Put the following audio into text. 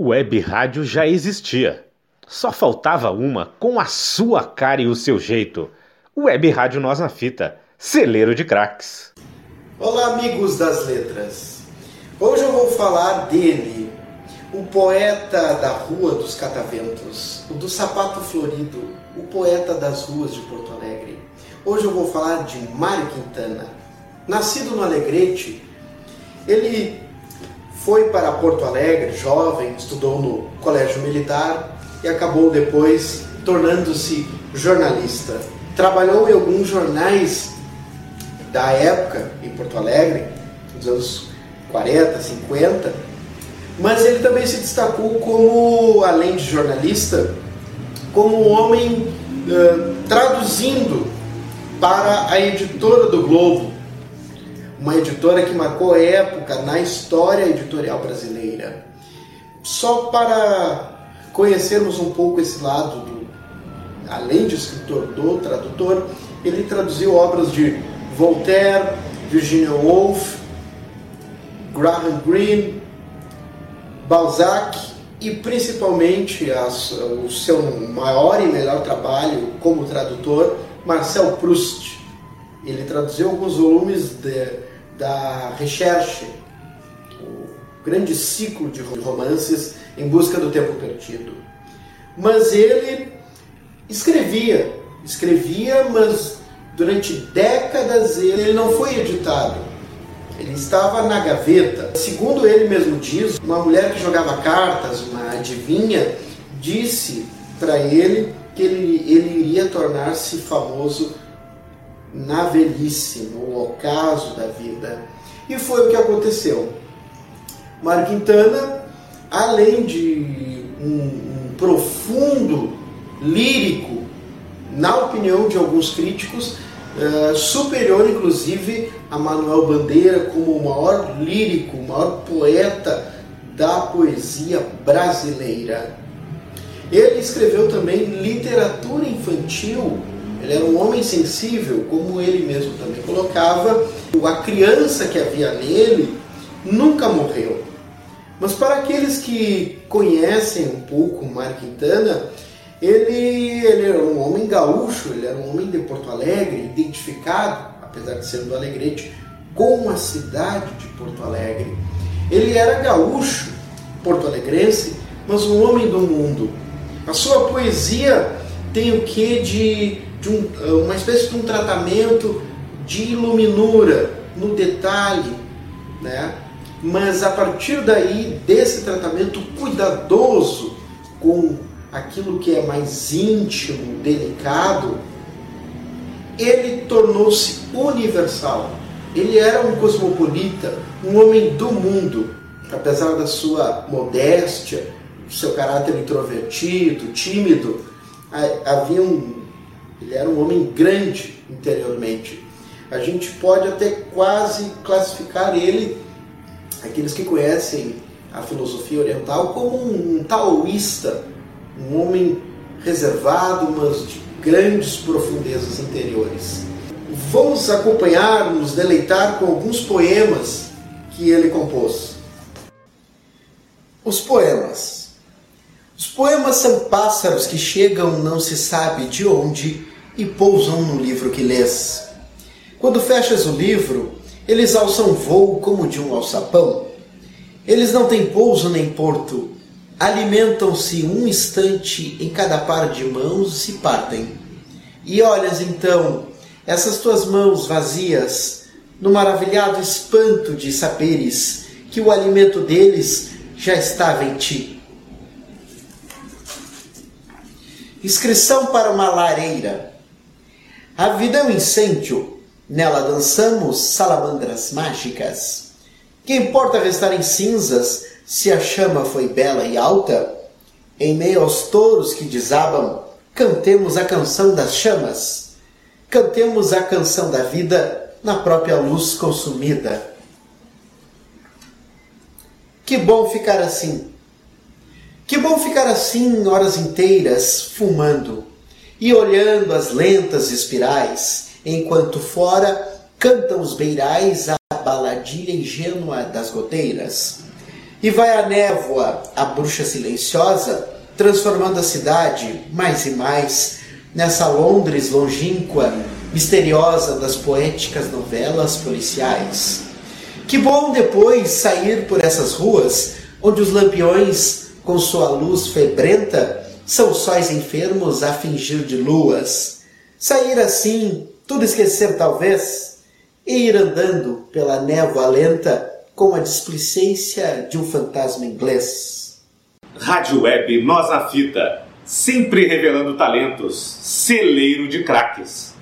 Web rádio já existia. Só faltava uma com a sua cara e o seu jeito. Web Rádio Nós na Fita, celeiro de craques. Olá, amigos das letras. Hoje eu vou falar dele, o poeta da Rua dos Cataventos, o do sapato florido, o poeta das ruas de Porto Alegre. Hoje eu vou falar de Mário Quintana. Nascido no Alegrete, ele foi para Porto Alegre, jovem, estudou no Colégio Militar e acabou depois tornando-se jornalista. Trabalhou em alguns jornais da época em Porto Alegre, nos anos 40, 50, mas ele também se destacou como, além de jornalista, como um homem traduzindo para a editora do Globo, uma editora que marcou época na história editorial brasileira. Só para conhecermos um pouco esse lado, do, além de escritor, do tradutor, ele traduziu obras de Voltaire, Virginia Woolf, Graham Greene, Balzac e principalmente as, o seu maior e melhor trabalho como tradutor, Marcel Proust. Ele traduziu alguns volumes de, da Recherche, o grande ciclo de romances em busca do tempo perdido. Mas ele escrevia, escrevia, mas durante décadas ele não foi editado. Ele estava na gaveta. Segundo ele mesmo diz, uma mulher que jogava cartas, uma adivinha, disse para ele que ele, ele iria tornar-se famoso na velhice, no ocaso da vida. E foi o que aconteceu. Mário Quintana, além de um, um profundo lírico, na opinião de alguns críticos, uh, superior inclusive a Manuel Bandeira como o maior lírico, o maior poeta da poesia brasileira. Ele escreveu também literatura infantil ele era um homem sensível, como ele mesmo também colocava. A criança que havia nele nunca morreu. Mas para aqueles que conhecem um pouco Mário Quintana, ele, ele era um homem gaúcho, ele era um homem de Porto Alegre, identificado, apesar de ser do Alegrete, com a cidade de Porto Alegre. Ele era gaúcho, porto-alegrense, mas um homem do mundo. A sua poesia tem o que de de um, eh, uma espécie de um tratamento de iluminura no detalhe, né? mas a partir daí, desse tratamento cuidadoso com aquilo que é mais íntimo, delicado, ele tornou-se universal. Ele era um cosmopolita, um homem do mundo, apesar da sua modéstia, seu caráter introvertido, tímido, havia um ele era um homem grande interiormente. A gente pode até quase classificar ele, aqueles que conhecem a filosofia oriental, como um taoísta, um homem reservado, mas de grandes profundezas interiores. Vamos acompanhar, nos deleitar com alguns poemas que ele compôs. Os poemas. Os poemas são pássaros que chegam não se sabe de onde e pousam no livro que lês. Quando fechas o livro, eles alçam voo como de um alçapão. Eles não têm pouso nem porto, alimentam-se um instante em cada par de mãos e partem. E olhas então essas tuas mãos vazias, no maravilhado espanto de saberes que o alimento deles já estava em ti. Inscrição para uma lareira. A vida é um incêndio, nela dançamos salamandras mágicas. Que importa restar em cinzas se a chama foi bela e alta? Em meio aos touros que desabam, cantemos a canção das chamas. Cantemos a canção da vida na própria luz consumida. Que bom ficar assim. Que bom ficar assim horas inteiras, fumando e olhando as lentas espirais, enquanto fora cantam os beirais a baladilha ingênua das goteiras. E vai a névoa, a bruxa silenciosa, transformando a cidade mais e mais nessa Londres longínqua, misteriosa das poéticas novelas policiais. Que bom depois sair por essas ruas onde os lampiões, com sua luz febrenta, são sóis enfermos a fingir de luas. Sair assim, tudo esquecer talvez, e ir andando pela névoa lenta com a displicência de um fantasma inglês. Rádio Web Nós na Fita, sempre revelando talentos, celeiro de craques.